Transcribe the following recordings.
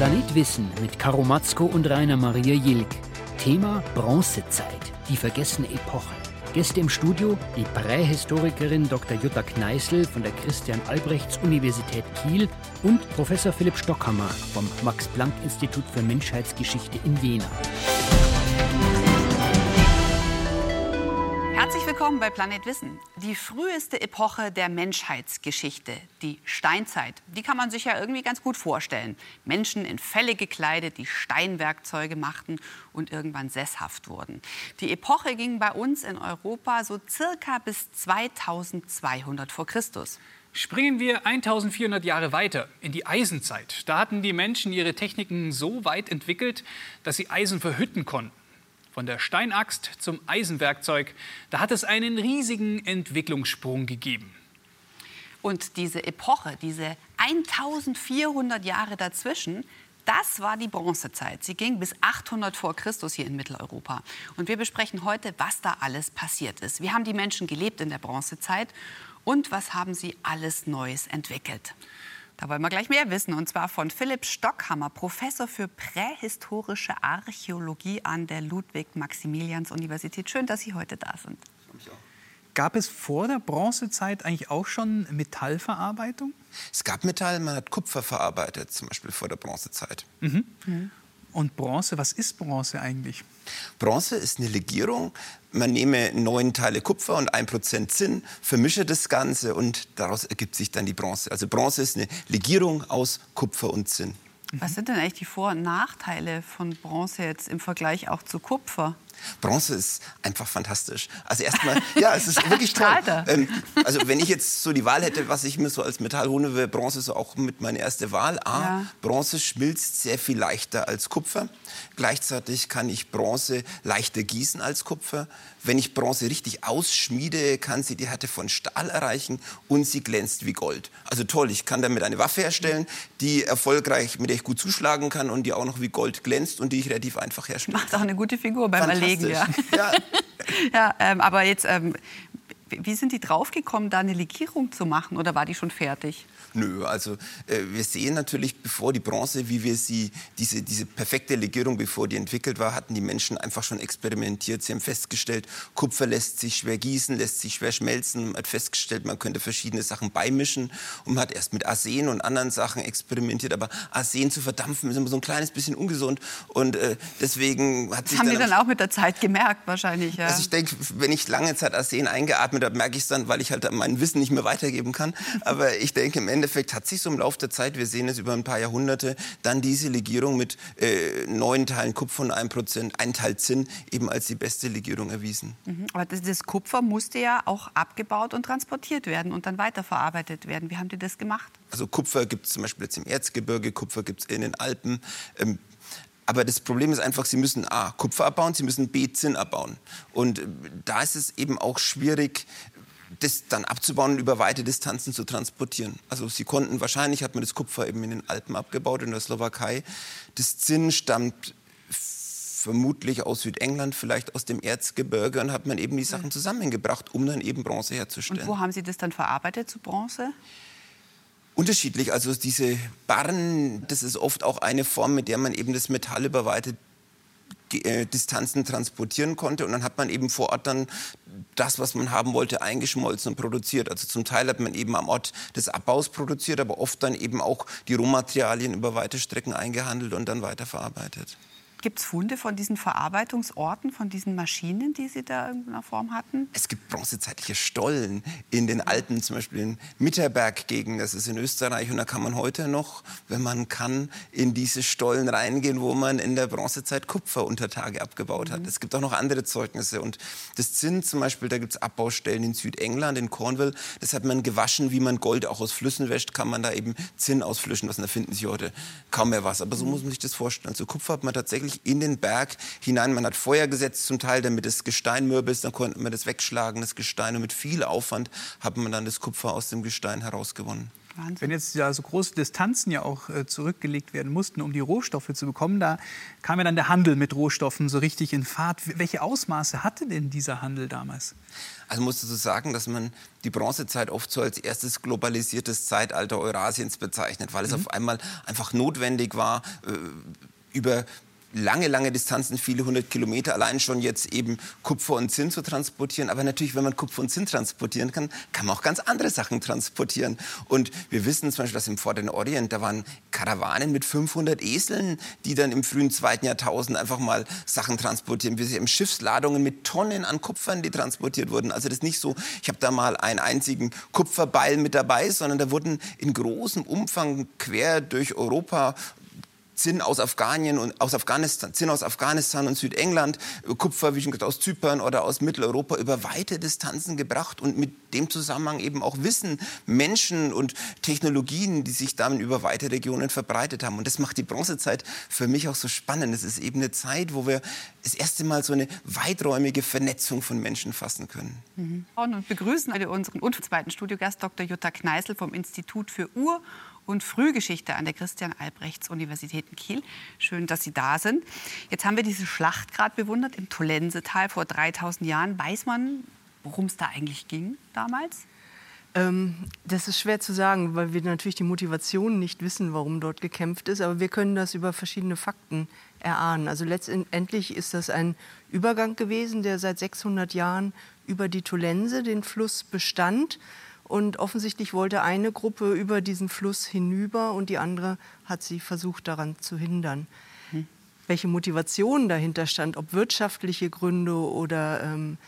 Planet Wissen mit Karo Matzko und Rainer Maria Jilk. Thema Bronzezeit, die vergessene Epoche. Gäste im Studio die Prähistorikerin Dr. Jutta Kneißl von der Christian-Albrechts-Universität Kiel und Professor Philipp Stockhammer vom Max-Planck-Institut für Menschheitsgeschichte in Jena. Willkommen bei Planet Wissen. Die früheste Epoche der Menschheitsgeschichte, die Steinzeit, die kann man sich ja irgendwie ganz gut vorstellen. Menschen in Felle gekleidet, die Steinwerkzeuge machten und irgendwann sesshaft wurden. Die Epoche ging bei uns in Europa so circa bis 2200 vor Christus. Springen wir 1400 Jahre weiter in die Eisenzeit. Da hatten die Menschen ihre Techniken so weit entwickelt, dass sie Eisen verhütten konnten. Von der Steinaxt zum Eisenwerkzeug, da hat es einen riesigen Entwicklungssprung gegeben. Und diese Epoche, diese 1400 Jahre dazwischen, das war die Bronzezeit. Sie ging bis 800 vor Christus hier in Mitteleuropa. Und wir besprechen heute, was da alles passiert ist. Wie haben die Menschen gelebt in der Bronzezeit und was haben sie alles Neues entwickelt? Da wollen wir gleich mehr wissen, und zwar von Philipp Stockhammer, Professor für prähistorische Archäologie an der Ludwig-Maximilians-Universität. Schön, dass Sie heute da sind. Gab es vor der Bronzezeit eigentlich auch schon Metallverarbeitung? Es gab Metall, man hat Kupfer verarbeitet, zum Beispiel vor der Bronzezeit. Mhm. Mhm. Und Bronze, was ist Bronze eigentlich? Bronze ist eine Legierung. Man nehme neun Teile Kupfer und ein Prozent Zinn, vermische das Ganze und daraus ergibt sich dann die Bronze. Also Bronze ist eine Legierung aus Kupfer und Zinn. Was sind denn eigentlich die Vor- und Nachteile von Bronze jetzt im Vergleich auch zu Kupfer? Bronze ist einfach fantastisch. Also erstmal, ja, es ist wirklich toll. Ähm, also wenn ich jetzt so die Wahl hätte, was ich mir so als Metall holen wäre Bronze so auch mit meine erste Wahl. A, ja. Bronze schmilzt sehr viel leichter als Kupfer. Gleichzeitig kann ich Bronze leichter gießen als Kupfer. Wenn ich Bronze richtig ausschmiede, kann sie die Härte von Stahl erreichen und sie glänzt wie Gold. Also toll, ich kann damit eine Waffe herstellen, die erfolgreich, mit der ich gut zuschlagen kann und die auch noch wie Gold glänzt und die ich relativ einfach herstelle. Macht auch eine gute Figur beim Erlegen. Ja, ja. ja ähm, aber jetzt, ähm, wie sind die draufgekommen, da eine Legierung zu machen oder war die schon fertig? Nö, also äh, wir sehen natürlich, bevor die Bronze, wie wir sie, diese, diese perfekte Legierung, bevor die entwickelt war, hatten die Menschen einfach schon experimentiert. Sie haben festgestellt, Kupfer lässt sich schwer gießen, lässt sich schwer schmelzen. Man hat festgestellt, man könnte verschiedene Sachen beimischen und man hat erst mit Arsen und anderen Sachen experimentiert. Aber Arsen zu verdampfen ist immer so ein kleines bisschen ungesund und äh, deswegen hat sich das haben dann dann auch mit der Zeit gemerkt wahrscheinlich. Ja. Also ich denke, wenn ich lange Zeit Arsen eingeatmet habe, merke ich es dann, weil ich halt mein Wissen nicht mehr weitergeben kann. Aber ich denke im Endeffekt Endeffekt hat sich so im Laufe der Zeit, wir sehen es über ein paar Jahrhunderte, dann diese Legierung mit äh, neun Teilen Kupfer und ein Prozent, ein Teil Zinn eben als die beste Legierung erwiesen. Mhm. Aber das, das, Kupfer musste ja auch abgebaut und transportiert werden und dann weiterverarbeitet werden. Wie haben die das gemacht? Also Kupfer gibt es zum Beispiel jetzt im Erzgebirge, Kupfer gibt es in den Alpen. Ähm, aber das Problem ist einfach, sie müssen A, Kupfer abbauen, sie müssen B, Zinn abbauen. Und äh, da ist es eben auch schwierig, das dann abzubauen und über weite Distanzen zu transportieren. Also sie konnten, wahrscheinlich hat man das Kupfer eben in den Alpen abgebaut, in der Slowakei. Das Zinn stammt vermutlich aus Südengland, vielleicht aus dem Erzgebirge und hat man eben die Sachen zusammengebracht, um dann eben Bronze herzustellen. Und wo haben Sie das dann verarbeitet zu Bronze? Unterschiedlich. Also diese Barren, das ist oft auch eine Form, mit der man eben das Metall über weite Distanzen transportieren konnte. Und dann hat man eben vor Ort dann das, was man haben wollte, eingeschmolzen und produziert. Also zum Teil hat man eben am Ort des Abbaus produziert, aber oft dann eben auch die Rohmaterialien über weite Strecken eingehandelt und dann weiterverarbeitet. Gibt es Funde von diesen Verarbeitungsorten, von diesen Maschinen, die Sie da in irgendeiner Form hatten? Es gibt bronzezeitliche Stollen in den Alpen, zum Beispiel in Mitterberg-Gegend, das ist in Österreich. Und da kann man heute noch, wenn man kann, in diese Stollen reingehen, wo man in der Bronzezeit Kupfer unter Tage abgebaut hat. Mhm. Es gibt auch noch andere Zeugnisse. Und das Zinn zum Beispiel, da gibt es Abbaustellen in Südengland, in Cornwall. Das hat man gewaschen, wie man Gold auch aus Flüssen wäscht, kann man da eben Zinn aus Flüssen waschen. Da finden Sie heute kaum mehr was. Aber so mhm. muss man sich das vorstellen. Also Kupfer hat man tatsächlich wirklich in den Berg hinein. Man hat Feuer gesetzt zum Teil, damit das Gestein mürbe ist. Dann konnte man das wegschlagen, das Gestein. Und mit viel Aufwand hat man dann das Kupfer aus dem Gestein herausgewonnen. Wahnsinn. Wenn jetzt ja so große Distanzen ja auch äh, zurückgelegt werden mussten, um die Rohstoffe zu bekommen, da kam ja dann der Handel mit Rohstoffen so richtig in Fahrt. Welche Ausmaße hatte denn dieser Handel damals? Also musst du so sagen, dass man die Bronzezeit oft so als erstes globalisiertes Zeitalter Eurasiens bezeichnet, weil es mhm. auf einmal einfach notwendig war, äh, über lange, lange Distanzen, viele hundert Kilometer, allein schon jetzt eben Kupfer und Zinn zu transportieren. Aber natürlich, wenn man Kupfer und Zinn transportieren kann, kann man auch ganz andere Sachen transportieren. Und wir wissen zum Beispiel, dass im Vorderen Orient, da waren Karawanen mit 500 Eseln, die dann im frühen zweiten Jahrtausend einfach mal Sachen transportieren. Wir sehen Schiffsladungen mit Tonnen an Kupfern, die transportiert wurden. Also das ist nicht so, ich habe da mal einen einzigen Kupferbeil mit dabei, sondern da wurden in großem Umfang quer durch Europa Zinn aus Afghanien und aus Afghanistan, Zinn aus Afghanistan und Südengland, Kupfer, wie schon gesagt, aus Zypern oder aus Mitteleuropa über weite Distanzen gebracht und mit dem Zusammenhang eben auch Wissen, Menschen und Technologien, die sich dann über weite Regionen verbreitet haben. Und das macht die Bronzezeit für mich auch so spannend. Es ist eben eine Zeit, wo wir das erste Mal so eine weiträumige Vernetzung von Menschen fassen können. Mhm. Und begrüßen unseren und zweiten Studiogast Dr. Jutta Kneißl vom Institut für Ur- und Frühgeschichte an der Christian-Albrechts-Universität in Kiel. Schön, dass Sie da sind. Jetzt haben wir diese Schlacht gerade bewundert im Tolensetal vor 3000 Jahren. Weiß man, worum es da eigentlich ging damals? Ähm, das ist schwer zu sagen, weil wir natürlich die Motivation nicht wissen, warum dort gekämpft ist. Aber wir können das über verschiedene Fakten erahnen. Also letztendlich ist das ein Übergang gewesen, der seit 600 Jahren über die Tolense, den Fluss, bestand. Und offensichtlich wollte eine Gruppe über diesen Fluss hinüber und die andere hat sie versucht daran zu hindern. Hm. Welche Motivation dahinter stand, ob wirtschaftliche Gründe oder ähm,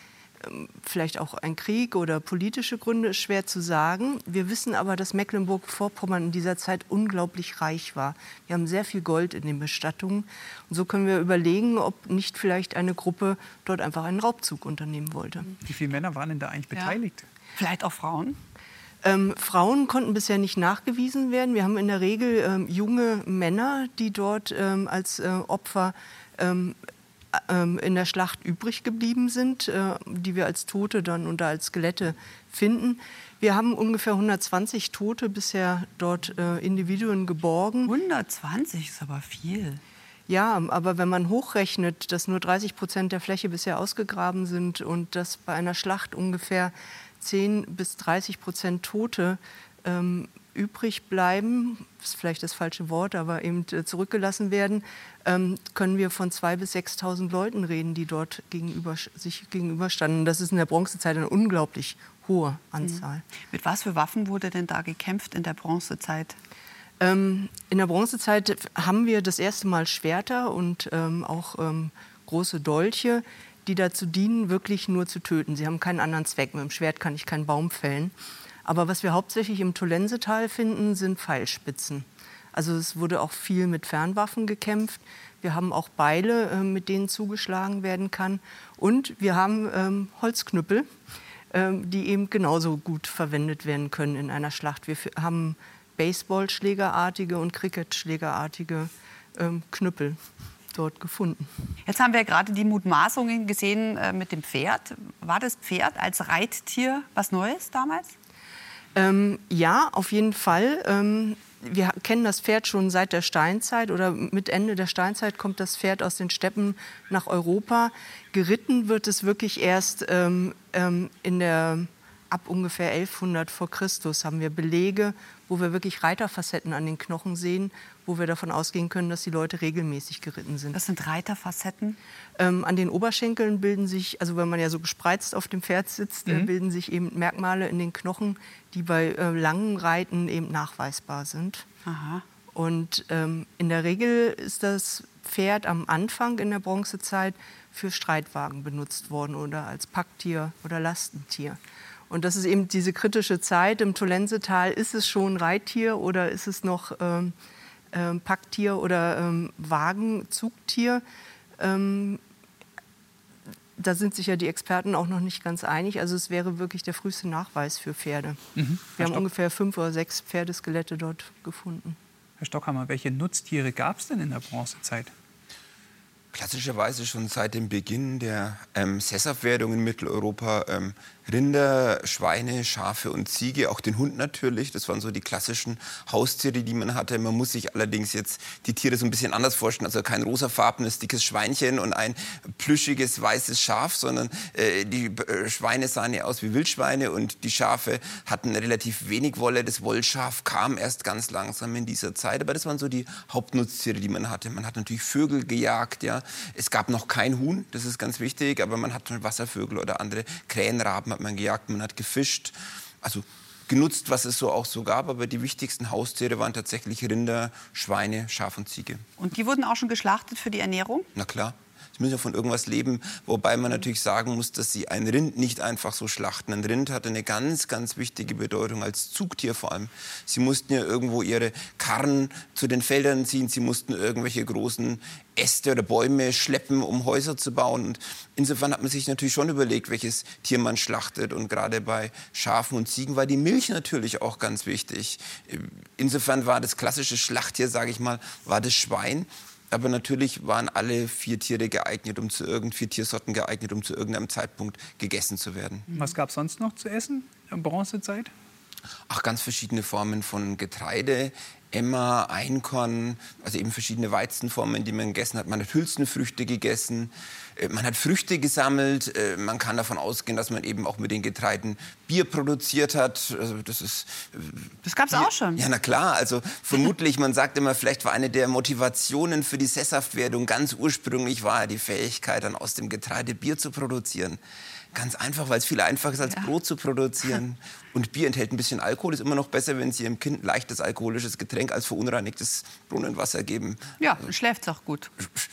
ähm, vielleicht auch ein Krieg oder politische Gründe, ist schwer zu sagen. Wir wissen aber, dass Mecklenburg-Vorpommern in dieser Zeit unglaublich reich war. Wir haben sehr viel Gold in den Bestattungen. Und so können wir überlegen, ob nicht vielleicht eine Gruppe dort einfach einen Raubzug unternehmen wollte. Wie viele Männer waren denn da eigentlich beteiligt? Ja. Vielleicht auch Frauen? Ähm, Frauen konnten bisher nicht nachgewiesen werden. Wir haben in der Regel ähm, junge Männer, die dort ähm, als äh, Opfer ähm, ähm, in der Schlacht übrig geblieben sind, äh, die wir als Tote dann oder als Skelette finden. Wir haben ungefähr 120 Tote bisher dort äh, Individuen geborgen. 120 ist aber viel. Ja, aber wenn man hochrechnet, dass nur 30 Prozent der Fläche bisher ausgegraben sind und dass bei einer Schlacht ungefähr 10 bis 30 Prozent Tote ähm, übrig bleiben, ist vielleicht das falsche Wort, aber eben äh, zurückgelassen werden, ähm, können wir von 2.000 bis 6.000 Leuten reden, die dort gegenüber, sich gegenüberstanden. Das ist in der Bronzezeit eine unglaublich hohe Anzahl. Mhm. Mit was für Waffen wurde denn da gekämpft in der Bronzezeit? Ähm, in der Bronzezeit haben wir das erste Mal Schwerter und ähm, auch ähm, große Dolche die dazu dienen, wirklich nur zu töten. Sie haben keinen anderen Zweck. Mit dem Schwert kann ich keinen Baum fällen. Aber was wir hauptsächlich im Tolensetal finden, sind Pfeilspitzen. Also es wurde auch viel mit Fernwaffen gekämpft. Wir haben auch Beile, äh, mit denen zugeschlagen werden kann. Und wir haben ähm, Holzknüppel, ähm, die eben genauso gut verwendet werden können in einer Schlacht. Wir haben Baseballschlägerartige und Cricketschlägerartige ähm, Knüppel dort gefunden. Jetzt haben wir gerade die Mutmaßungen gesehen äh, mit dem Pferd. War das Pferd als Reittier was Neues damals? Ähm, ja, auf jeden Fall. Ähm, wir kennen das Pferd schon seit der Steinzeit oder mit Ende der Steinzeit kommt das Pferd aus den Steppen nach Europa. Geritten wird es wirklich erst ähm, ähm in der ab ungefähr 1100 vor Christus haben wir Belege, wo wir wirklich Reiterfacetten an den Knochen sehen wo wir davon ausgehen können, dass die Leute regelmäßig geritten sind. Das sind Reiterfacetten? Ähm, an den Oberschenkeln bilden sich, also wenn man ja so gespreizt auf dem Pferd sitzt, äh, mhm. bilden sich eben Merkmale in den Knochen, die bei äh, langen Reiten eben nachweisbar sind. Aha. Und ähm, in der Regel ist das Pferd am Anfang in der Bronzezeit für Streitwagen benutzt worden oder als Packtier oder Lastentier. Und das ist eben diese kritische Zeit im Tolensetal. Ist es schon Reittier oder ist es noch ähm, ähm, Packtier oder ähm, Wagenzugtier. Ähm, da sind sich ja die Experten auch noch nicht ganz einig. Also es wäre wirklich der früheste Nachweis für Pferde. Mhm. Wir haben ungefähr fünf oder sechs Pferdeskelette dort gefunden. Herr Stockhammer, welche Nutztiere gab es denn in der Bronzezeit? Klassischerweise schon seit dem Beginn der ähm, Sesshaftwerdung in Mitteleuropa ähm, Rinder, Schweine, Schafe und Ziege, auch den Hund natürlich. Das waren so die klassischen Haustiere, die man hatte. Man muss sich allerdings jetzt die Tiere so ein bisschen anders vorstellen. Also kein rosafarbenes, dickes Schweinchen und ein plüschiges, weißes Schaf, sondern äh, die äh, Schweine sahen ja aus wie Wildschweine und die Schafe hatten relativ wenig Wolle. Das Wollschaf kam erst ganz langsam in dieser Zeit. Aber das waren so die Hauptnutztiere, die man hatte. Man hat natürlich Vögel gejagt, ja. Es gab noch kein Huhn, das ist ganz wichtig, aber man hat Wasservögel oder andere Krähenraben hat man gejagt, man hat gefischt. Also genutzt, was es so auch so gab, aber die wichtigsten Haustiere waren tatsächlich Rinder, Schweine, Schaf und Ziege. Und die wurden auch schon geschlachtet für die Ernährung? Na klar. Sie müssen ja von irgendwas leben, wobei man natürlich sagen muss, dass sie ein Rind nicht einfach so schlachten. Ein Rind hatte eine ganz, ganz wichtige Bedeutung als Zugtier vor allem. Sie mussten ja irgendwo ihre Karren zu den Feldern ziehen, sie mussten irgendwelche großen Äste oder Bäume schleppen, um Häuser zu bauen. Und insofern hat man sich natürlich schon überlegt, welches Tier man schlachtet. Und gerade bei Schafen und Ziegen war die Milch natürlich auch ganz wichtig. Insofern war das klassische Schlachttier, sage ich mal, war das Schwein. Aber natürlich waren alle vier Tiere geeignet, um zu irgend vier Tiersorten geeignet, um zu irgendeinem Zeitpunkt gegessen zu werden. Was gab es sonst noch zu essen in Bronzezeit? Ach, ganz verschiedene Formen von Getreide, Emmer, Einkorn, also eben verschiedene Weizenformen, die man gegessen hat. Man hat Hülsenfrüchte gegessen, äh, man hat Früchte gesammelt. Äh, man kann davon ausgehen, dass man eben auch mit den Getreiden Bier produziert hat. Also das ist. Äh, das gab es auch schon. Ja, na klar. Also vermutlich, man sagt immer, vielleicht war eine der Motivationen für die Sesshaftwerdung ganz ursprünglich war die Fähigkeit, dann aus dem Getreide Bier zu produzieren. Ganz einfach, weil es viel einfacher ist, als ja. Brot zu produzieren. Und Bier enthält ein bisschen Alkohol. Ist immer noch besser, wenn Sie Ihrem Kind leichtes alkoholisches Getränk als verunreinigtes Brunnenwasser geben. Ja, schläft auch gut.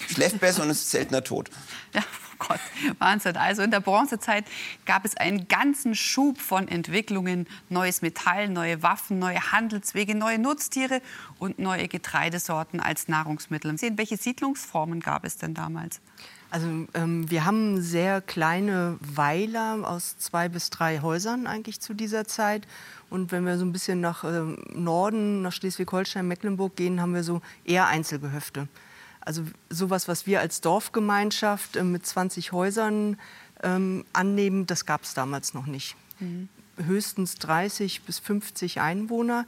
Schläft besser und ist seltener tot. Ja, oh Gott, Wahnsinn. Also in der Bronzezeit gab es einen ganzen Schub von Entwicklungen. Neues Metall, neue Waffen, neue Handelswege, neue Nutztiere und neue Getreidesorten als Nahrungsmittel. Welche Siedlungsformen gab es denn damals? Also ähm, wir haben sehr kleine Weiler aus zwei bis drei Häusern eigentlich zu dieser Zeit. Und wenn wir so ein bisschen nach ähm, Norden, nach Schleswig-Holstein, Mecklenburg gehen, haben wir so eher Einzelgehöfte. Also sowas, was wir als Dorfgemeinschaft äh, mit 20 Häusern ähm, annehmen, das gab es damals noch nicht. Mhm. Höchstens 30 bis 50 Einwohner.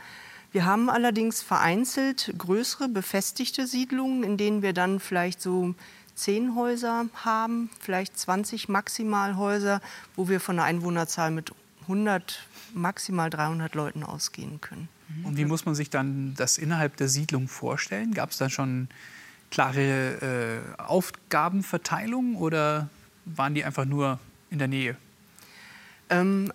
Wir haben allerdings vereinzelt größere befestigte Siedlungen, in denen wir dann vielleicht so zehn Häuser haben, vielleicht 20 maximal Häuser, wo wir von einer Einwohnerzahl mit 100, maximal 300 Leuten ausgehen können. Mhm. Und wie muss man sich dann das innerhalb der Siedlung vorstellen? Gab es da schon klare äh, Aufgabenverteilung oder waren die einfach nur in der Nähe? Ähm,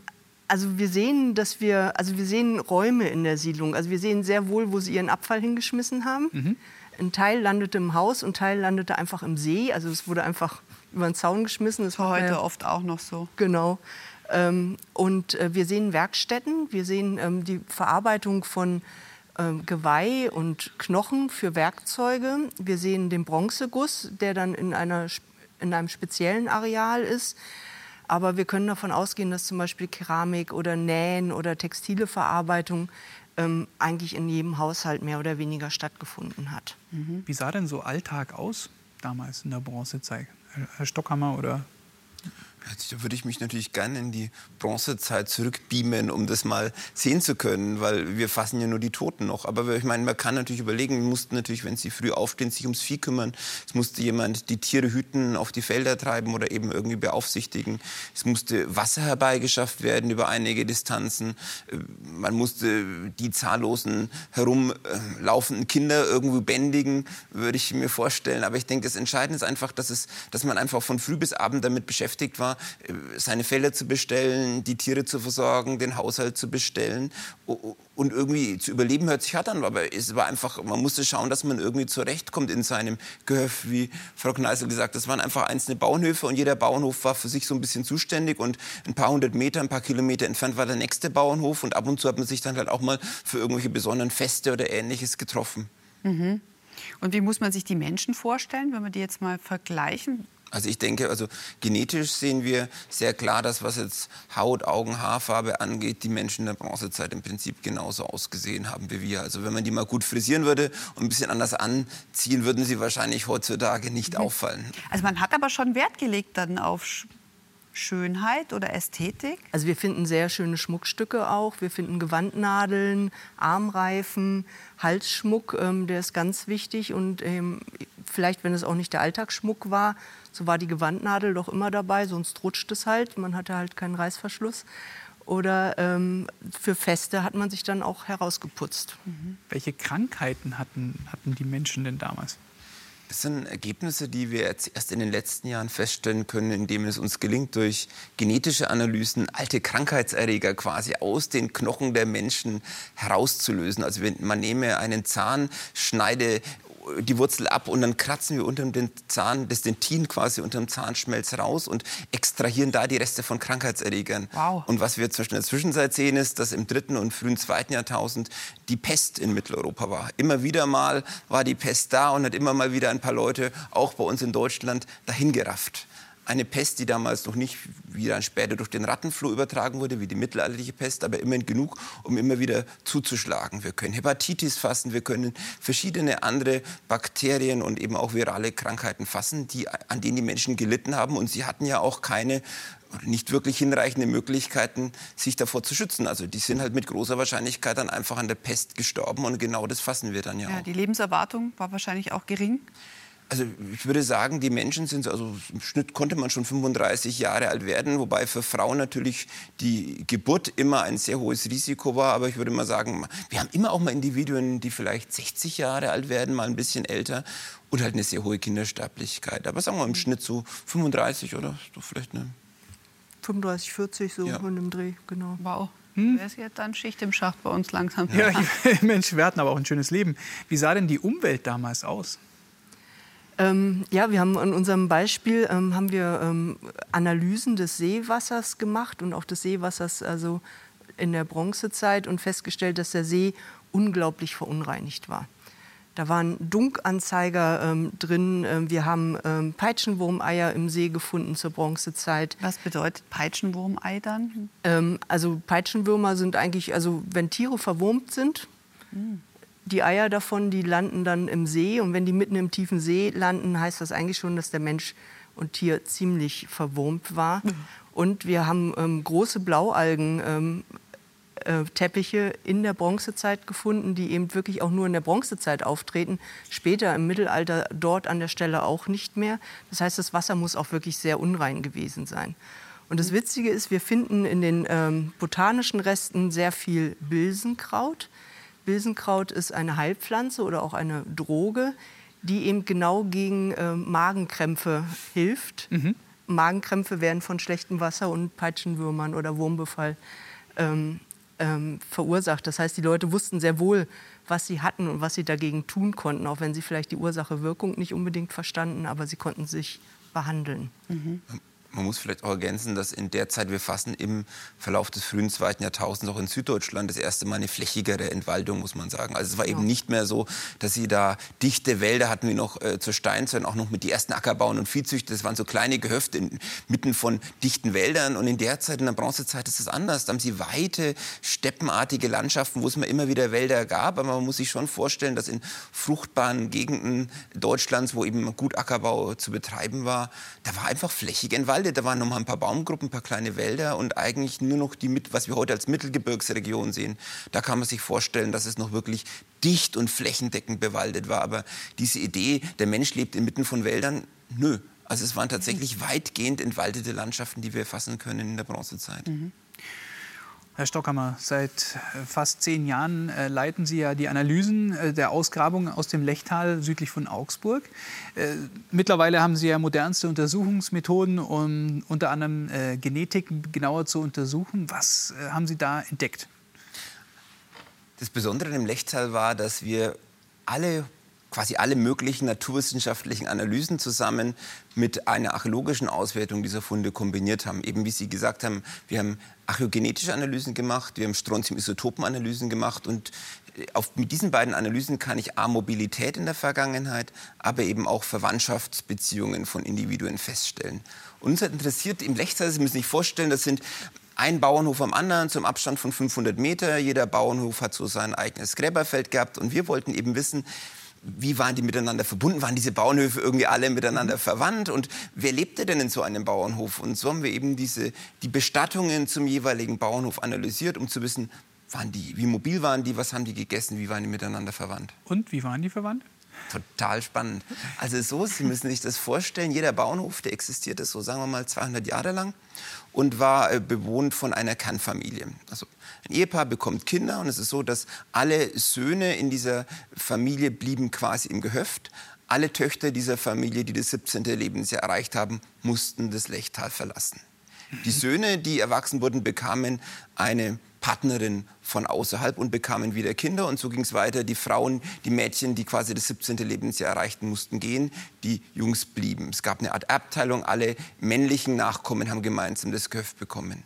also wir sehen, dass wir, also wir sehen Räume in der Siedlung. Also wir sehen sehr wohl, wo sie ihren Abfall hingeschmissen haben. Mhm. Ein Teil landete im Haus, ein Teil landete einfach im See. Also es wurde einfach über den Zaun geschmissen. Das war heute ja, oft auch noch so. Genau. Ähm, und äh, wir sehen Werkstätten, wir sehen ähm, die Verarbeitung von ähm, Geweih und Knochen für Werkzeuge. Wir sehen den Bronzeguss, der dann in, einer, in einem speziellen Areal ist. Aber wir können davon ausgehen, dass zum Beispiel Keramik oder Nähen oder textile Verarbeitung ähm, eigentlich in jedem Haushalt mehr oder weniger stattgefunden hat. Mhm. Wie sah denn so Alltag aus damals in der Bronzezeit? Herr Stockhammer oder da würde ich mich natürlich gerne in die Bronzezeit zurückbeamen, um das mal sehen zu können, weil wir fassen ja nur die Toten noch. Aber ich meine, man kann natürlich überlegen, mussten natürlich, wenn sie früh aufstehen, sich ums Vieh kümmern. Es musste jemand die Tiere hüten, auf die Felder treiben oder eben irgendwie beaufsichtigen. Es musste Wasser herbeigeschafft werden über einige Distanzen. Man musste die zahllosen herumlaufenden Kinder irgendwo bändigen, würde ich mir vorstellen. Aber ich denke, das Entscheidende ist einfach, dass, es, dass man einfach von früh bis abend damit beschäftigt war, äh, seine Felder zu bestellen, die Tiere zu versorgen, den Haushalt zu bestellen und irgendwie zu überleben hört sich hart an, aber es war einfach, man musste schauen, dass man irgendwie zurechtkommt in seinem Gehöft, wie Frau Kneißl gesagt, das waren einfach einzelne Bauernhöfe und jeder Bauernhof war für sich so ein bisschen zuständig und ein paar hundert Meter, ein paar Kilometer entfernt war der nächste Bauernhof und ab und zu hat man sich dann halt auch mal für irgendwelche besonderen Feste oder Ähnliches getroffen. Mhm. Und wie muss man sich die Menschen vorstellen, wenn wir die jetzt mal vergleichen? Also ich denke, also genetisch sehen wir sehr klar, dass was jetzt Haut, Augen, Haarfarbe angeht, die Menschen in der Bronzezeit im Prinzip genauso ausgesehen haben wie wir. Also wenn man die mal gut frisieren würde und ein bisschen anders anziehen, würden sie wahrscheinlich heutzutage nicht mhm. auffallen. Also man hat aber schon Wert gelegt dann auf Schönheit oder Ästhetik? Also wir finden sehr schöne Schmuckstücke auch. Wir finden Gewandnadeln, Armreifen, Halsschmuck, ähm, der ist ganz wichtig. Und ähm, vielleicht, wenn es auch nicht der Alltagsschmuck war, so war die Gewandnadel doch immer dabei, sonst rutscht es halt. Man hatte halt keinen Reißverschluss. Oder ähm, für Feste hat man sich dann auch herausgeputzt. Mhm. Welche Krankheiten hatten, hatten die Menschen denn damals? Das sind Ergebnisse, die wir jetzt erst in den letzten Jahren feststellen können, indem es uns gelingt, durch genetische Analysen alte Krankheitserreger quasi aus den Knochen der Menschen herauszulösen. Also man nehme einen Zahn, schneide die Wurzel ab und dann kratzen wir unter dem Zahn, das Dentin quasi unter dem Zahnschmelz raus und extrahieren da die Reste von Krankheitserregern. Wow. Und was wir zwischen der Zwischenzeit sehen, ist, dass im dritten und frühen zweiten Jahrtausend die Pest in Mitteleuropa war. Immer wieder mal war die Pest da und hat immer mal wieder ein paar Leute, auch bei uns in Deutschland, dahingerafft eine Pest, die damals noch nicht, wie dann später durch den Rattenfloh übertragen wurde, wie die mittelalterliche Pest, aber immerhin genug, um immer wieder zuzuschlagen. Wir können Hepatitis fassen, wir können verschiedene andere Bakterien und eben auch virale Krankheiten fassen, die, an denen die Menschen gelitten haben. Und sie hatten ja auch keine nicht wirklich hinreichende Möglichkeiten, sich davor zu schützen. Also die sind halt mit großer Wahrscheinlichkeit dann einfach an der Pest gestorben und genau das fassen wir dann ja, ja auch. Die Lebenserwartung war wahrscheinlich auch gering. Also ich würde sagen, die Menschen sind, also im Schnitt konnte man schon 35 Jahre alt werden, wobei für Frauen natürlich die Geburt immer ein sehr hohes Risiko war. Aber ich würde mal sagen, wir haben immer auch mal Individuen, die vielleicht 60 Jahre alt werden, mal ein bisschen älter und halt eine sehr hohe Kindersterblichkeit. Aber sagen wir im Schnitt so 35 oder so vielleicht eine 35, 40 so ja. in dem Dreh, genau. Wow. Hm? Wer ist jetzt dann Schicht im Schacht bei uns langsam? Ja, Mensch, wir hatten aber auch ein schönes Leben. Wie sah denn die Umwelt damals aus? Ähm, ja, wir haben in unserem Beispiel ähm, haben wir ähm, Analysen des Seewassers gemacht und auch des Seewassers also in der Bronzezeit und festgestellt, dass der See unglaublich verunreinigt war. Da waren Dunkanzeiger ähm, drin. Ähm, wir haben ähm, Peitschenwurmeier im See gefunden zur Bronzezeit. Was bedeutet Peitschenwurmei dann? also Peitschenwürmer sind eigentlich, also wenn Tiere verwurmt sind, mhm die Eier davon, die landen dann im See. Und wenn die mitten im tiefen See landen, heißt das eigentlich schon, dass der Mensch und Tier ziemlich verwurmt war. Mhm. Und wir haben ähm, große Blaualgen. Ähm, äh, Teppiche in der Bronzezeit gefunden, die eben wirklich auch nur in der Bronzezeit auftreten. Später im Mittelalter dort an der Stelle auch nicht mehr. Das heißt, das Wasser muss auch wirklich sehr unrein gewesen sein. Und das Witzige ist, wir finden in den ähm, botanischen Resten sehr viel Bilsenkraut. Bilsenkraut ist eine Heilpflanze oder auch eine Droge, die eben genau gegen äh, Magenkrämpfe hilft. Mhm. Magenkrämpfe werden von schlechtem Wasser und Peitschenwürmern oder Wurmbefall ähm, ähm, verursacht. Das heißt, die Leute wussten sehr wohl, was sie hatten und was sie dagegen tun konnten, auch wenn sie vielleicht die Ursache-Wirkung nicht unbedingt verstanden, aber sie konnten sich behandeln. Mhm. Man muss vielleicht auch ergänzen, dass in der Zeit wir fassen im Verlauf des frühen zweiten Jahrtausends auch in Süddeutschland das erste Mal eine flächigere Entwaldung, muss man sagen. Also es war eben nicht mehr so, dass sie da dichte Wälder hatten wie noch äh, zur Steinzeit, auch noch mit die ersten Ackerbauen und Viehzüchter. Das waren so kleine Gehöfte inmitten von dichten Wäldern. Und in der Zeit, in der Bronzezeit, ist es anders. Da haben sie weite, steppenartige Landschaften, wo es mal immer wieder Wälder gab. Aber man muss sich schon vorstellen, dass in fruchtbaren Gegenden Deutschlands, wo eben gut Ackerbau zu betreiben war, da war einfach flächig entwaldet Wälder, da waren noch mal ein paar Baumgruppen, ein paar kleine Wälder und eigentlich nur noch die, was wir heute als Mittelgebirgsregion sehen. Da kann man sich vorstellen, dass es noch wirklich dicht und flächendeckend bewaldet war. Aber diese Idee, der Mensch lebt inmitten von Wäldern, nö. Also es waren tatsächlich weitgehend entwaldete Landschaften, die wir erfassen können in der Bronzezeit. Mhm. Herr Stockhammer, seit äh, fast zehn Jahren äh, leiten Sie ja die Analysen äh, der Ausgrabungen aus dem Lechtal südlich von Augsburg. Mittlerweile haben Sie ja modernste Untersuchungsmethoden, um unter anderem Genetik genauer zu untersuchen. Was haben Sie da entdeckt? Das Besondere im Lechtal war, dass wir alle quasi alle möglichen naturwissenschaftlichen Analysen zusammen mit einer archäologischen Auswertung dieser Funde kombiniert haben. Eben wie Sie gesagt haben, wir haben archäogenetische Analysen gemacht, wir haben Strontium-Isotopenanalysen gemacht und auf, mit diesen beiden Analysen kann ich A, Mobilität in der Vergangenheit, aber eben auch Verwandtschaftsbeziehungen von Individuen feststellen. Uns hat interessiert im Lechtal, Sie müssen sich vorstellen, das sind ein Bauernhof am anderen zum Abstand von 500 Meter. Jeder Bauernhof hat so sein eigenes Gräberfeld gehabt. Und wir wollten eben wissen, wie waren die miteinander verbunden? Waren diese Bauernhöfe irgendwie alle miteinander verwandt? Und wer lebte denn in so einem Bauernhof? Und so haben wir eben diese, die Bestattungen zum jeweiligen Bauernhof analysiert, um zu wissen, waren die, wie mobil waren die, was haben die gegessen, wie waren die miteinander verwandt. Und wie waren die verwandt? Total spannend. Also so, Sie müssen sich das vorstellen, jeder Bauernhof, der existierte so, sagen wir mal, 200 Jahre lang und war äh, bewohnt von einer Kernfamilie. Also ein Ehepaar bekommt Kinder und es ist so, dass alle Söhne in dieser Familie blieben quasi im Gehöft. Alle Töchter dieser Familie, die das 17. Lebensjahr erreicht haben, mussten das Lechtal verlassen. Die Söhne, die erwachsen wurden, bekamen eine Partnerin von außerhalb und bekamen wieder Kinder. Und so ging es weiter. Die Frauen, die Mädchen, die quasi das 17. Lebensjahr erreichten, mussten gehen. Die Jungs blieben. Es gab eine Art Erbteilung. Alle männlichen Nachkommen haben gemeinsam das Gehöft bekommen.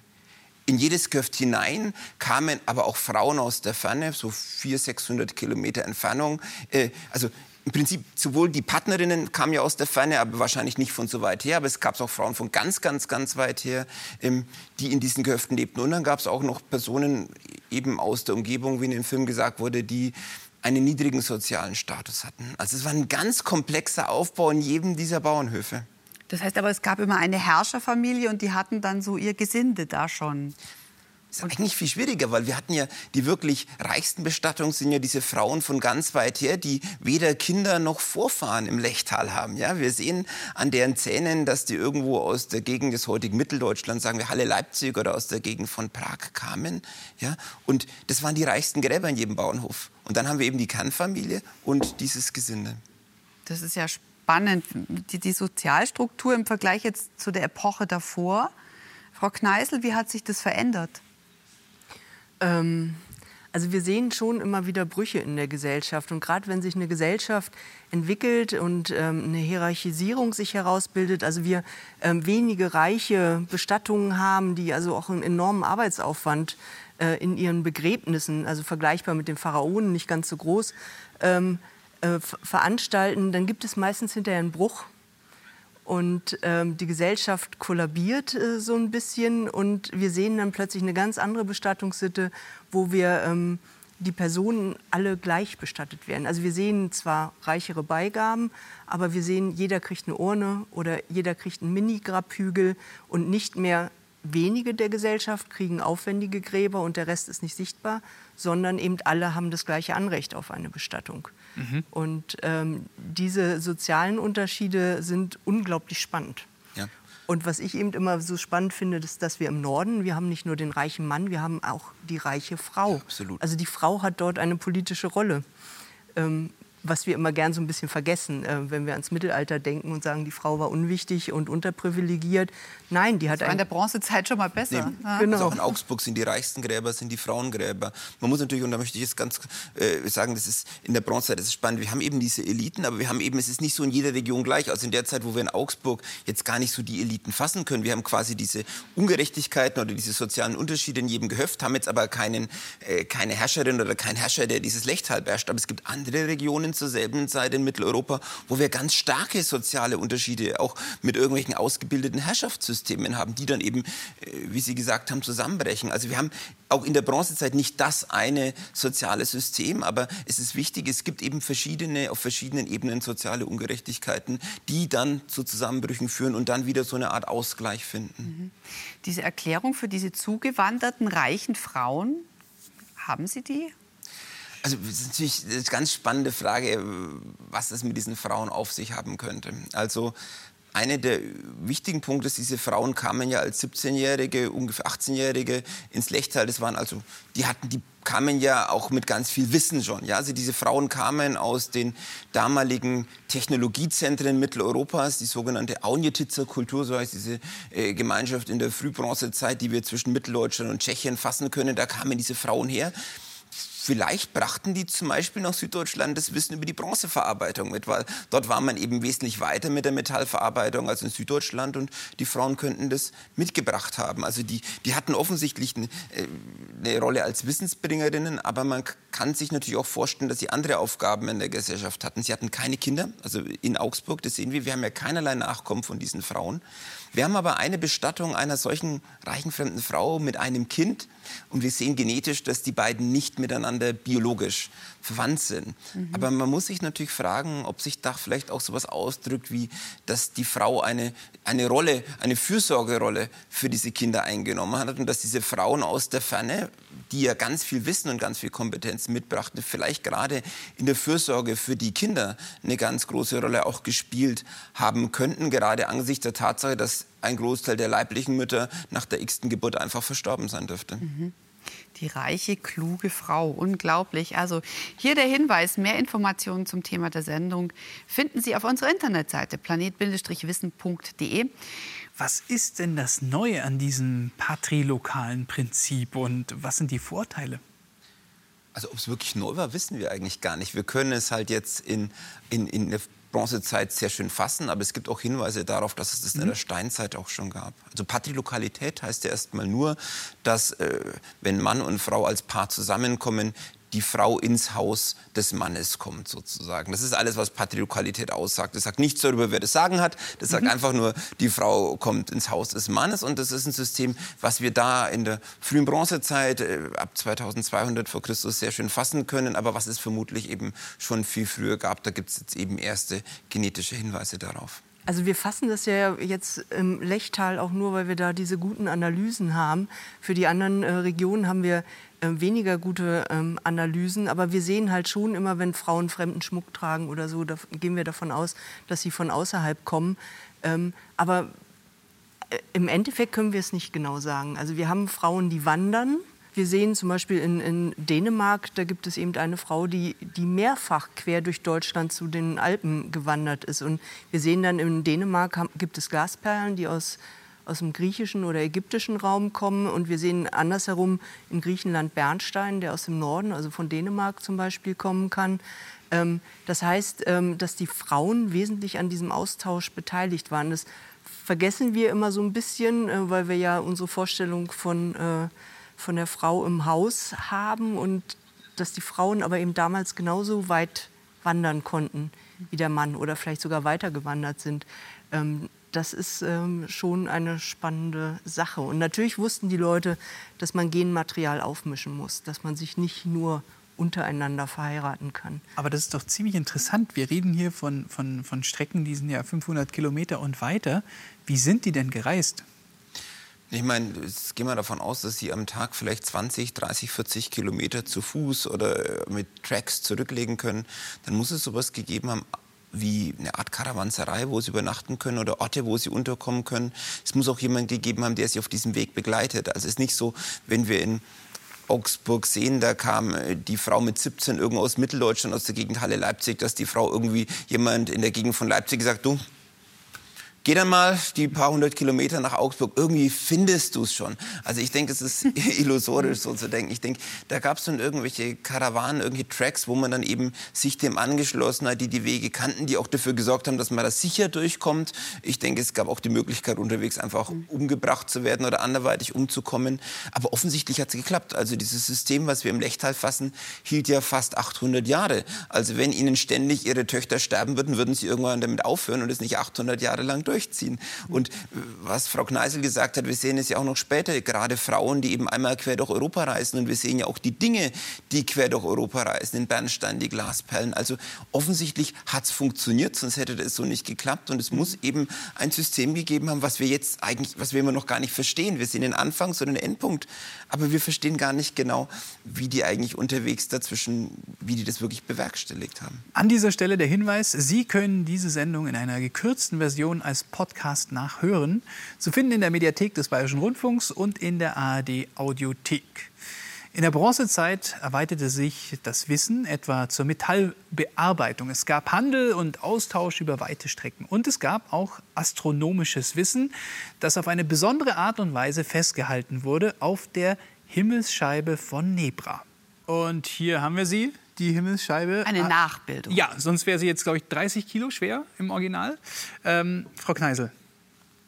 In jedes Gehöft hinein kamen aber auch Frauen aus der Ferne, so 400, 600 Kilometer Entfernung. Äh, also im Prinzip sowohl die Partnerinnen kamen ja aus der Ferne, aber wahrscheinlich nicht von so weit her. Aber es gab auch Frauen von ganz, ganz, ganz weit her, ähm, die in diesen Gehöften lebten. Und dann gab es auch noch Personen eben aus der Umgebung, wie in dem Film gesagt wurde, die einen niedrigen sozialen Status hatten. Also es war ein ganz komplexer Aufbau in jedem dieser Bauernhöfe. Das heißt aber, es gab immer eine Herrscherfamilie und die hatten dann so ihr Gesinde da schon. Ist eigentlich viel schwieriger, weil wir hatten ja die wirklich reichsten Bestattungen sind ja diese Frauen von ganz weit her, die weder Kinder noch Vorfahren im Lechtal haben. Ja, wir sehen an deren Zähnen, dass die irgendwo aus der Gegend des heutigen Mitteldeutschlands, sagen wir Halle Leipzig oder aus der Gegend von Prag kamen. Ja, und das waren die reichsten Gräber in jedem Bauernhof. Und dann haben wir eben die Kernfamilie und dieses Gesinde. Das ist ja spannend, die, die Sozialstruktur im Vergleich jetzt zu der Epoche davor. Frau Kneißl, wie hat sich das verändert? Ähm, also wir sehen schon immer wieder Brüche in der Gesellschaft. Und gerade wenn sich eine Gesellschaft entwickelt und ähm, eine Hierarchisierung sich herausbildet, also wir ähm, wenige reiche Bestattungen haben, die also auch einen enormen Arbeitsaufwand äh, in ihren Begräbnissen, also vergleichbar mit den Pharaonen, nicht ganz so groß, ähm, äh, veranstalten, dann gibt es meistens hinterher einen Bruch und ähm, die Gesellschaft kollabiert äh, so ein bisschen und wir sehen dann plötzlich eine ganz andere Bestattungssitte, wo wir ähm, die Personen alle gleich bestattet werden. Also wir sehen zwar reichere Beigaben, aber wir sehen, jeder kriegt eine Urne oder jeder kriegt einen Mini-Grabhügel und nicht mehr wenige der Gesellschaft kriegen aufwendige Gräber und der Rest ist nicht sichtbar, sondern eben alle haben das gleiche Anrecht auf eine Bestattung. Mhm. Und ähm, diese sozialen Unterschiede sind unglaublich spannend. Ja. Und was ich eben immer so spannend finde, ist, dass wir im Norden, wir haben nicht nur den reichen Mann, wir haben auch die reiche Frau. Absolut. Also die Frau hat dort eine politische Rolle. Ähm, was wir immer gern so ein bisschen vergessen, äh, wenn wir ans Mittelalter denken und sagen, die Frau war unwichtig und unterprivilegiert. Nein, die hat das war in der Bronzezeit schon mal besser. Nee, ja. genau. also auch in Augsburg sind die reichsten Gräber, sind die Frauengräber. Man muss natürlich, und da möchte ich jetzt ganz äh, sagen, das ist in der Bronzezeit, das ist spannend. Wir haben eben diese Eliten, aber wir haben eben, es ist nicht so in jeder Region gleich. Also in der Zeit, wo wir in Augsburg jetzt gar nicht so die Eliten fassen können. Wir haben quasi diese Ungerechtigkeiten oder diese sozialen Unterschiede in jedem Gehöft, haben jetzt aber keinen, äh, keine Herrscherin oder keinen Herrscher, der dieses Lechtal beherrscht. Aber es gibt andere Regionen, Regionen zur selben Zeit in Mitteleuropa, wo wir ganz starke soziale Unterschiede auch mit irgendwelchen ausgebildeten Herrschaftssystemen haben, die dann eben, äh, wie Sie gesagt haben, zusammenbrechen. Also wir haben auch in der Bronzezeit nicht das eine soziale System, aber es ist wichtig, es gibt eben verschiedene, auf verschiedenen Ebenen soziale Ungerechtigkeiten, die dann zu Zusammenbrüchen führen und dann wieder so eine Art Ausgleich finden. Mhm. Diese Erklärung für diese zugewanderten reichen Frauen, haben Sie die? Also das ist natürlich eine ganz spannende Frage, was das mit diesen Frauen auf sich haben könnte. Also einer der wichtigen Punkte ist, diese Frauen kamen ja als 17-Jährige, ungefähr 18-Jährige ins Lechtal. Das waren also, die hatten, die kamen ja auch mit ganz viel Wissen schon. Ja, also diese Frauen kamen aus den damaligen Technologiezentren Mitteleuropas, die sogenannte Aunjetitzer Kultur, so heißt diese äh, Gemeinschaft in der Frühbronzezeit, die wir zwischen Mitteldeutschland und Tschechien fassen können. Da kamen diese Frauen her vielleicht brachten die zum Beispiel nach Süddeutschland das Wissen über die Bronzeverarbeitung mit, weil dort war man eben wesentlich weiter mit der Metallverarbeitung als in Süddeutschland und die Frauen könnten das mitgebracht haben. Also die, die hatten offensichtlich eine, äh, eine Rolle als Wissensbringerinnen, aber man kann sich natürlich auch vorstellen, dass sie andere Aufgaben in der Gesellschaft hatten. Sie hatten keine Kinder, also in Augsburg, das sehen wir, wir haben ja keinerlei Nachkommen von diesen Frauen. Wir haben aber eine Bestattung einer solchen reichen fremden Frau mit einem Kind und wir sehen genetisch, dass die beiden nicht miteinander biologisch verwandt sind. Mhm. Aber man muss sich natürlich fragen, ob sich da vielleicht auch so etwas ausdrückt, wie dass die Frau eine, eine Rolle, eine Fürsorgerolle für diese Kinder eingenommen hat und dass diese Frauen aus der Ferne, die ja ganz viel Wissen und ganz viel Kompetenz mitbrachten, vielleicht gerade in der Fürsorge für die Kinder eine ganz große Rolle auch gespielt haben könnten, gerade angesichts der Tatsache, dass ein Großteil der leiblichen Mütter nach der x-ten Geburt einfach verstorben sein dürfte. Mhm. Die reiche, kluge Frau. Unglaublich. Also hier der Hinweis, mehr Informationen zum Thema der Sendung finden Sie auf unserer Internetseite planet-wissen.de. Was ist denn das Neue an diesem patrilokalen Prinzip und was sind die Vorteile? Also ob es wirklich neu war, wissen wir eigentlich gar nicht. Wir können es halt jetzt in, in, in der Bronzezeit sehr schön fassen, aber es gibt auch Hinweise darauf, dass es das in der mhm. Steinzeit auch schon gab. Also Patrilokalität heißt ja erstmal nur, dass äh, wenn Mann und Frau als Paar zusammenkommen, die Frau ins Haus des Mannes kommt, sozusagen. Das ist alles, was Patriarchalität aussagt. Das sagt nichts darüber, wer das Sagen hat. Das sagt mhm. einfach nur, die Frau kommt ins Haus des Mannes. Und das ist ein System, was wir da in der frühen Bronzezeit, äh, ab 2200 vor Christus, sehr schön fassen können. Aber was es vermutlich eben schon viel früher gab, da gibt es jetzt eben erste genetische Hinweise darauf. Also wir fassen das ja jetzt im Lechtal auch nur, weil wir da diese guten Analysen haben. Für die anderen äh, Regionen haben wir äh, weniger gute ähm, Analysen, aber wir sehen halt schon immer, wenn Frauen fremden Schmuck tragen oder so, da gehen wir davon aus, dass sie von außerhalb kommen. Ähm, aber äh, im Endeffekt können wir es nicht genau sagen. Also wir haben Frauen, die wandern. Wir sehen zum Beispiel in, in Dänemark, da gibt es eben eine Frau, die, die mehrfach quer durch Deutschland zu den Alpen gewandert ist. Und wir sehen dann in Dänemark gibt es Glasperlen, die aus aus dem griechischen oder ägyptischen Raum kommen. Und wir sehen andersherum in Griechenland Bernstein, der aus dem Norden, also von Dänemark zum Beispiel, kommen kann. Ähm, das heißt, ähm, dass die Frauen wesentlich an diesem Austausch beteiligt waren. Das vergessen wir immer so ein bisschen, äh, weil wir ja unsere Vorstellung von, äh, von der Frau im Haus haben und dass die Frauen aber eben damals genauso weit wandern konnten wie der Mann oder vielleicht sogar weiter gewandert sind. Ähm, das ist ähm, schon eine spannende Sache. Und natürlich wussten die Leute, dass man Genmaterial aufmischen muss, dass man sich nicht nur untereinander verheiraten kann. Aber das ist doch ziemlich interessant. Wir reden hier von, von, von Strecken, die sind ja 500 Kilometer und weiter. Wie sind die denn gereist? Ich meine, jetzt gehen wir davon aus, dass sie am Tag vielleicht 20, 30, 40 Kilometer zu Fuß oder mit Tracks zurücklegen können. Dann muss es sowas gegeben haben, wie eine Art Karawanserei, wo sie übernachten können oder Orte, wo sie unterkommen können. Es muss auch jemand gegeben haben, der sie auf diesem Weg begleitet. Also es ist nicht so, wenn wir in Augsburg sehen, da kam äh, die Frau mit 17 irgendwo aus Mitteldeutschland, aus der Gegend Halle Leipzig, dass die Frau irgendwie jemand in der Gegend von Leipzig gesagt, du, Geh dann mal die paar hundert Kilometer nach Augsburg, irgendwie findest du es schon. Also ich denke, es ist illusorisch so zu denken. Ich denke, da gab es dann irgendwelche Karawanen, irgendwelche Tracks, wo man dann eben sich dem angeschlossen hat, die die Wege kannten, die auch dafür gesorgt haben, dass man da sicher durchkommt. Ich denke, es gab auch die Möglichkeit, unterwegs einfach umgebracht zu werden oder anderweitig umzukommen. Aber offensichtlich hat es geklappt. Also dieses System, was wir im Lechtal fassen, hielt ja fast 800 Jahre. Also wenn ihnen ständig ihre Töchter sterben würden, würden sie irgendwann damit aufhören und es nicht 800 Jahre lang durchziehen. Und äh, was Frau Kneisel gesagt hat, wir sehen es ja auch noch später, gerade Frauen, die eben einmal quer durch Europa reisen. Und wir sehen ja auch die Dinge, die quer durch Europa reisen, in Bernstein, die Glasperlen. Also offensichtlich hat es funktioniert, sonst hätte das so nicht geklappt. Und es muss eben ein System gegeben haben, was wir jetzt eigentlich, was wir immer noch gar nicht verstehen. Wir sehen den Anfangs- und den Endpunkt, aber wir verstehen gar nicht genau, wie die eigentlich unterwegs dazwischen, wie die das wirklich bewerkstelligt haben. An dieser Stelle der Hinweis, Sie können diese Sendung in einer gekürzten Version als Podcast nachhören, zu finden in der Mediathek des Bayerischen Rundfunks und in der ARD Audiothek. In der Bronzezeit erweiterte sich das Wissen etwa zur Metallbearbeitung. Es gab Handel und Austausch über weite Strecken. Und es gab auch astronomisches Wissen, das auf eine besondere Art und Weise festgehalten wurde auf der Himmelsscheibe von Nebra. Und hier haben wir sie, die Himmelsscheibe. Eine Ah, Nachbildung. Ja, sonst wäre sie jetzt, glaube ich, 30 Kilo schwer im Original. Ähm, Frau Kneisel,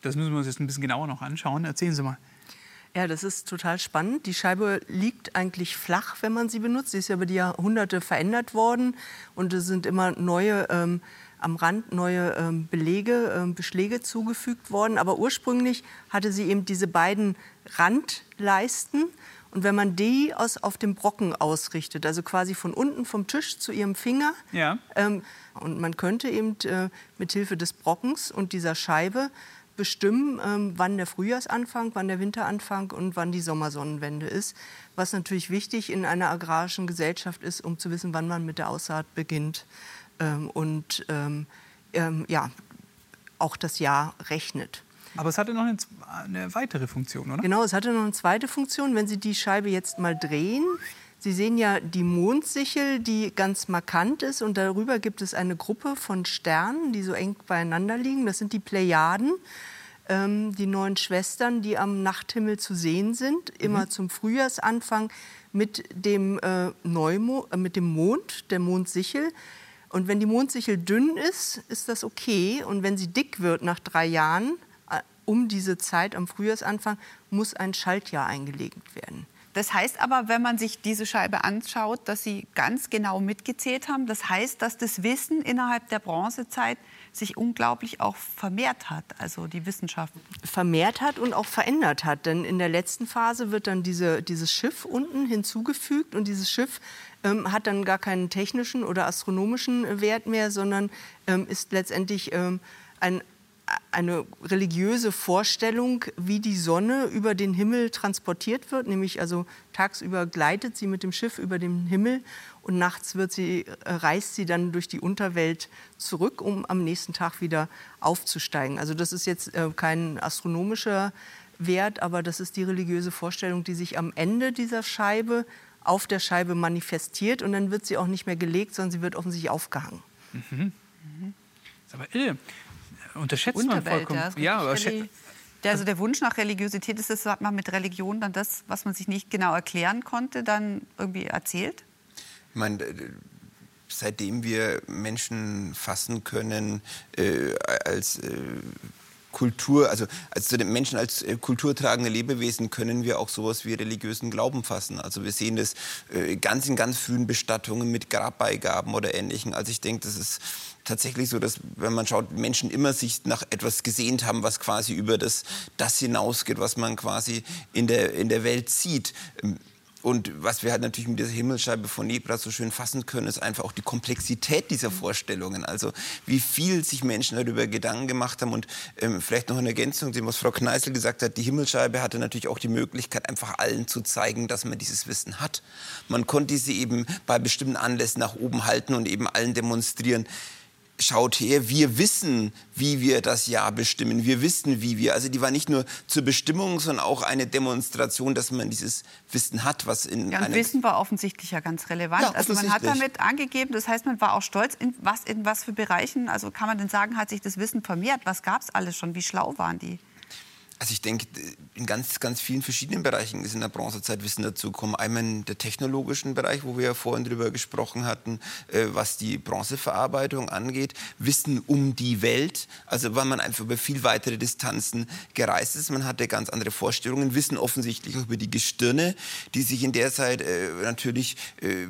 das müssen wir uns jetzt ein bisschen genauer noch anschauen. Erzählen Sie mal. Ja, das ist total spannend. Die Scheibe liegt eigentlich flach, wenn man sie benutzt. Sie ist ja über die Jahrhunderte verändert worden und es sind immer neue, ähm, am Rand neue ähm, Belege, ähm, Beschläge zugefügt worden. Aber ursprünglich hatte sie eben diese beiden Randleisten. Und wenn man die aus, auf dem Brocken ausrichtet, also quasi von unten vom Tisch zu ihrem Finger, Ja. ähm, und man könnte eben äh, mit Hilfe des Brockens und dieser Scheibe bestimmen, ähm, wann der Frühjahrsanfang, wann der Winteranfang und wann die Sommersonnenwende ist. Was natürlich wichtig in einer agrarischen Gesellschaft ist, um zu wissen, wann man mit der Aussaat beginnt ähm, und ähm, ähm, ja, auch das Jahr rechnet. Aber es hatte noch eine, eine weitere Funktion, oder? Genau, es hatte noch eine zweite Funktion. Wenn Sie die Scheibe jetzt mal drehen, Sie sehen ja die Mondsichel, die ganz markant ist. Und darüber gibt es eine Gruppe von Sternen, die so eng beieinander liegen. Das sind die Plejaden, ähm, die neun Schwestern, die am Nachthimmel zu sehen sind. Immer zum Frühjahrsanfang mit dem, äh, Neumo äh, mit dem Mond, der Mondsichel. Und wenn die Mondsichel dünn ist, ist das okay. Und wenn sie dick wird nach drei Jahren, um diese Zeit am Frühjahrsanfang, muss ein Schaltjahr eingelegt werden. Das heißt aber, wenn man sich diese Scheibe anschaut, dass Sie ganz genau mitgezählt haben. Das heißt, dass das Wissen innerhalb der Bronzezeit sich unglaublich auch vermehrt hat, also die Wissenschaft. vermehrt hat und auch verändert hat. Denn in der letzten Phase wird dann diese, dieses Schiff unten hinzugefügt und dieses Schiff ähm, hat dann gar keinen technischen oder astronomischen Wert mehr, sondern ähm, ist letztendlich ähm, ein, eine religiöse Vorstellung, wie die Sonne über den Himmel transportiert wird. Nämlich also tagsüber gleitet sie mit dem Schiff über den Himmel und nachts wird sie, äh, reist sie dann durch die Unterwelt zurück, um am nächsten Tag wieder aufzusteigen. Also das ist jetzt äh, kein astronomischer Wert, aber das ist die religiöse Vorstellung, die sich am Ende dieser Scheibe auf der Scheibe manifestiert und dann wird sie auch nicht mehr gelegt, sondern sie wird offensichtlich aufgehangen. Ist aber irre. Unterschätzt man Unterwelt, vollkommen. ja. ja, aber der, also der Wunsch nach Religiosität ist es, hat man mit Religion dann das, was man sich nicht genau erklären konnte, dann irgendwie erzählt? Ich meine, seitdem wir Menschen fassen können äh, als äh, Kultur, also als zu den Menschen als äh, kulturtragende Lebewesen können wir auch sowas wie religiösen Glauben fassen. Also wir sehen das äh, ganz in ganz frühen Bestattungen mit Grabbeigaben oder Ähnlichem. Also ich denke, das ist tatsächlich so, dass wenn man schaut, Menschen immer sich nach etwas gesehnt haben, was quasi über das, das hinausgeht, was man quasi in der, in der Welt sieht. Und was wir halt natürlich mit dieser Himmelsscheibe von Nebra so schön fassen können, ist einfach auch die Komplexität dieser Vorstellungen. Also wie viel sich Menschen darüber Gedanken gemacht haben. Und ähm, vielleicht noch eine Ergänzung, dem was Frau Kneißl gesagt hat, die Himmelsscheibe hatte natürlich auch die Möglichkeit, einfach allen zu zeigen, dass man dieses Wissen hat. Man konnte sie eben bei bestimmten Anlässen nach oben halten und eben allen demonstrieren, schaut her, wir wissen, wie wir das Jahr bestimmen. Wir wissen, wie wir. Also die war nicht nur zur Bestimmung, sondern auch eine Demonstration, dass man dieses Wissen hat, was in Ja, und Wissen war offensichtlich ja ganz relevant. Ja, also man hat damit angegeben, das heißt, man war auch stolz, in was, in was für Bereichen, also kann man denn sagen, hat sich das Wissen vermehrt? Was gab es alles schon? Wie schlau waren die? Also ich denke, in ganz, ganz vielen verschiedenen Bereichen ist in der Bronzezeit Wissen dazugekommen. Einmal in der technologischen Bereich, wo wir ja vorhin drüber gesprochen hatten, äh, was die Bronzeverarbeitung angeht. Wissen um die Welt, also weil man einfach über viel weitere Distanzen gereist ist. Man hatte ganz andere Vorstellungen. Wissen offensichtlich auch über die Gestirne, die sich in der Zeit äh, natürlich... Äh,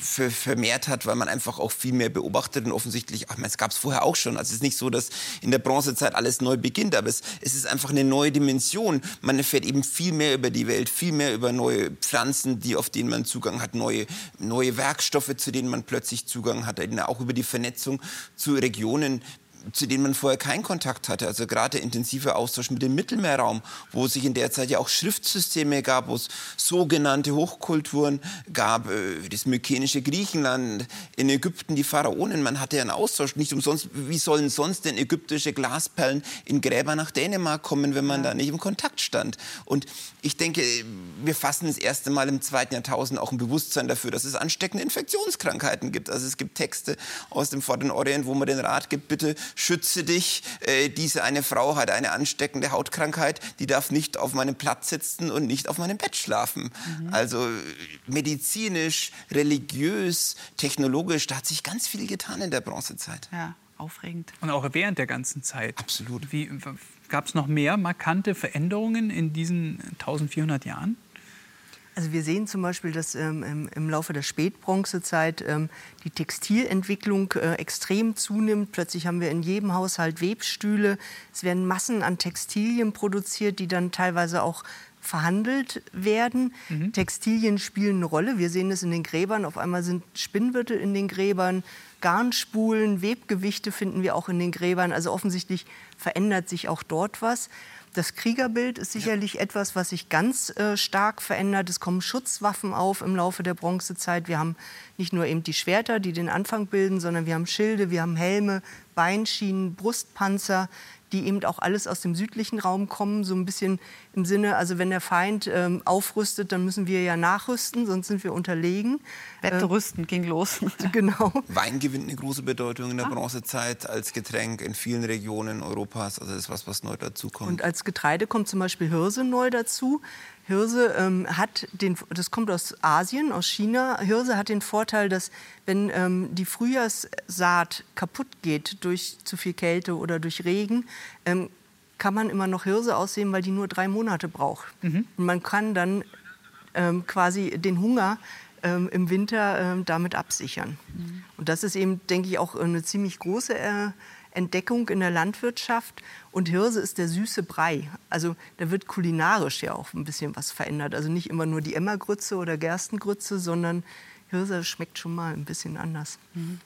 ver- vermehrt hat, weil man einfach auch viel mehr beobachtet und offensichtlich, ach, es gab es vorher auch schon. Also es ist nicht so, dass in der Bronzezeit alles neu beginnt, aber es, es ist einfach eine neue Dimension. Man erfährt eben viel mehr über die Welt, viel mehr über neue Pflanzen, die, auf denen man Zugang hat, neue, neue Werkstoffe, zu denen man plötzlich Zugang hat, auch über die Vernetzung zu Regionen, zu denen man vorher keinen Kontakt hatte. Also gerade der intensive Austausch mit dem Mittelmeerraum, wo es sich in der Zeit ja auch Schriftsysteme gab, wo es sogenannte Hochkulturen gab, äh, das mykenische Griechenland, in Ägypten die Pharaonen. Man hatte ja einen Austausch. Nicht umsonst, wie sollen sonst denn ägyptische Glasperlen in Gräber nach Dänemark kommen, wenn man da nicht im Kontakt stand? Und ich denke, wir fassen das erste Mal im zweiten Jahrtausend auch ein Bewusstsein dafür, dass es ansteckende Infektionskrankheiten gibt. Also es gibt Texte aus dem Vorderen Orient, wo man den Rat gibt, bitte schütze dich, äh, diese eine Frau hat eine ansteckende Hautkrankheit, die darf nicht auf meinem Platz sitzen und nicht auf meinem Bett schlafen. Mhm. Also medizinisch, religiös, technologisch, da hat sich ganz viel getan in der Bronzezeit. Ja, aufregend. Und auch während der ganzen Zeit. Absolut. Gab es noch mehr markante Veränderungen in diesen 1400 Jahren? Also wir sehen zum Beispiel, dass ähm, im, Laufe der Spätbronzezeit ähm, die Textilentwicklung äh, extrem zunimmt. Plötzlich haben wir in jedem Haushalt Webstühle. Es werden Massen an Textilien produziert, die dann teilweise auch verhandelt werden. Mhm. Textilien spielen eine Rolle. Wir sehen es in den Gräbern. Auf einmal sind Spinnwirtel in den Gräbern, Garnspulen, Webgewichte finden wir auch in den Gräbern. Also offensichtlich verändert sich auch dort was. Das Kriegerbild ist sicherlich ja. etwas, was sich ganz äh, stark verändert. Es kommen Schutzwaffen auf im Laufe der Bronzezeit. Wir haben nicht nur eben die Schwerter, die den Anfang bilden, sondern wir haben Schilde, wir haben Helme, Beinschienen, Brustpanzer die eben auch alles aus dem südlichen Raum kommen, so ein bisschen im Sinne, also wenn der Feind ähm, aufrüstet, dann müssen wir ja nachrüsten, sonst sind wir unterlegen. Wettrüsten äh, ging los. genau. Wein gewinnt eine große Bedeutung in der ah. Bronzezeit als Getränk in vielen Regionen Europas. Also das ist was, was neu dazu kommt. Und als Getreide kommt zum Beispiel Hirse neu dazu. Hirse ähm, hat den, das kommt aus Asien, aus China. Hirse hat den Vorteil, dass wenn ähm, die Frühjahrssaat kaputt geht durch zu viel Kälte oder durch Regen, ähm, kann man immer noch Hirse aussehen, weil die nur drei Monate braucht. Mhm. Und man kann dann ähm, quasi den Hunger ähm, im Winter ähm, damit absichern. Mhm. Und das ist eben, denke ich, auch eine ziemlich große äh, Entdeckung in der Landwirtschaft. Und Hirse ist der süße Brei. Also da wird kulinarisch ja auch ein bisschen was verändert. Also nicht immer nur die Emmergrütze oder Gerstengrütze, sondern Hirse schmeckt schon mal ein bisschen anders. Mhm.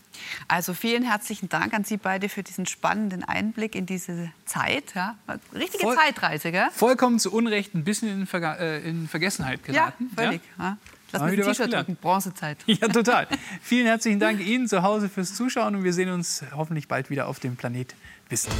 Also vielen herzlichen Dank an Sie beide für diesen spannenden Einblick in diese Zeit. Ja? Richtige Voll, Zeitreise, gell? Vollkommen zu Unrecht ein bisschen in, Verga äh, in Vergessenheit geraten. Ja, völlig. Ja? Lass mich ein T-Shirt drücken, Bronzezeit. Ja, total. Vielen herzlichen Dank Ihnen zu Hause fürs Zuschauen und wir sehen uns hoffentlich bald wieder auf dem Planet Wissen.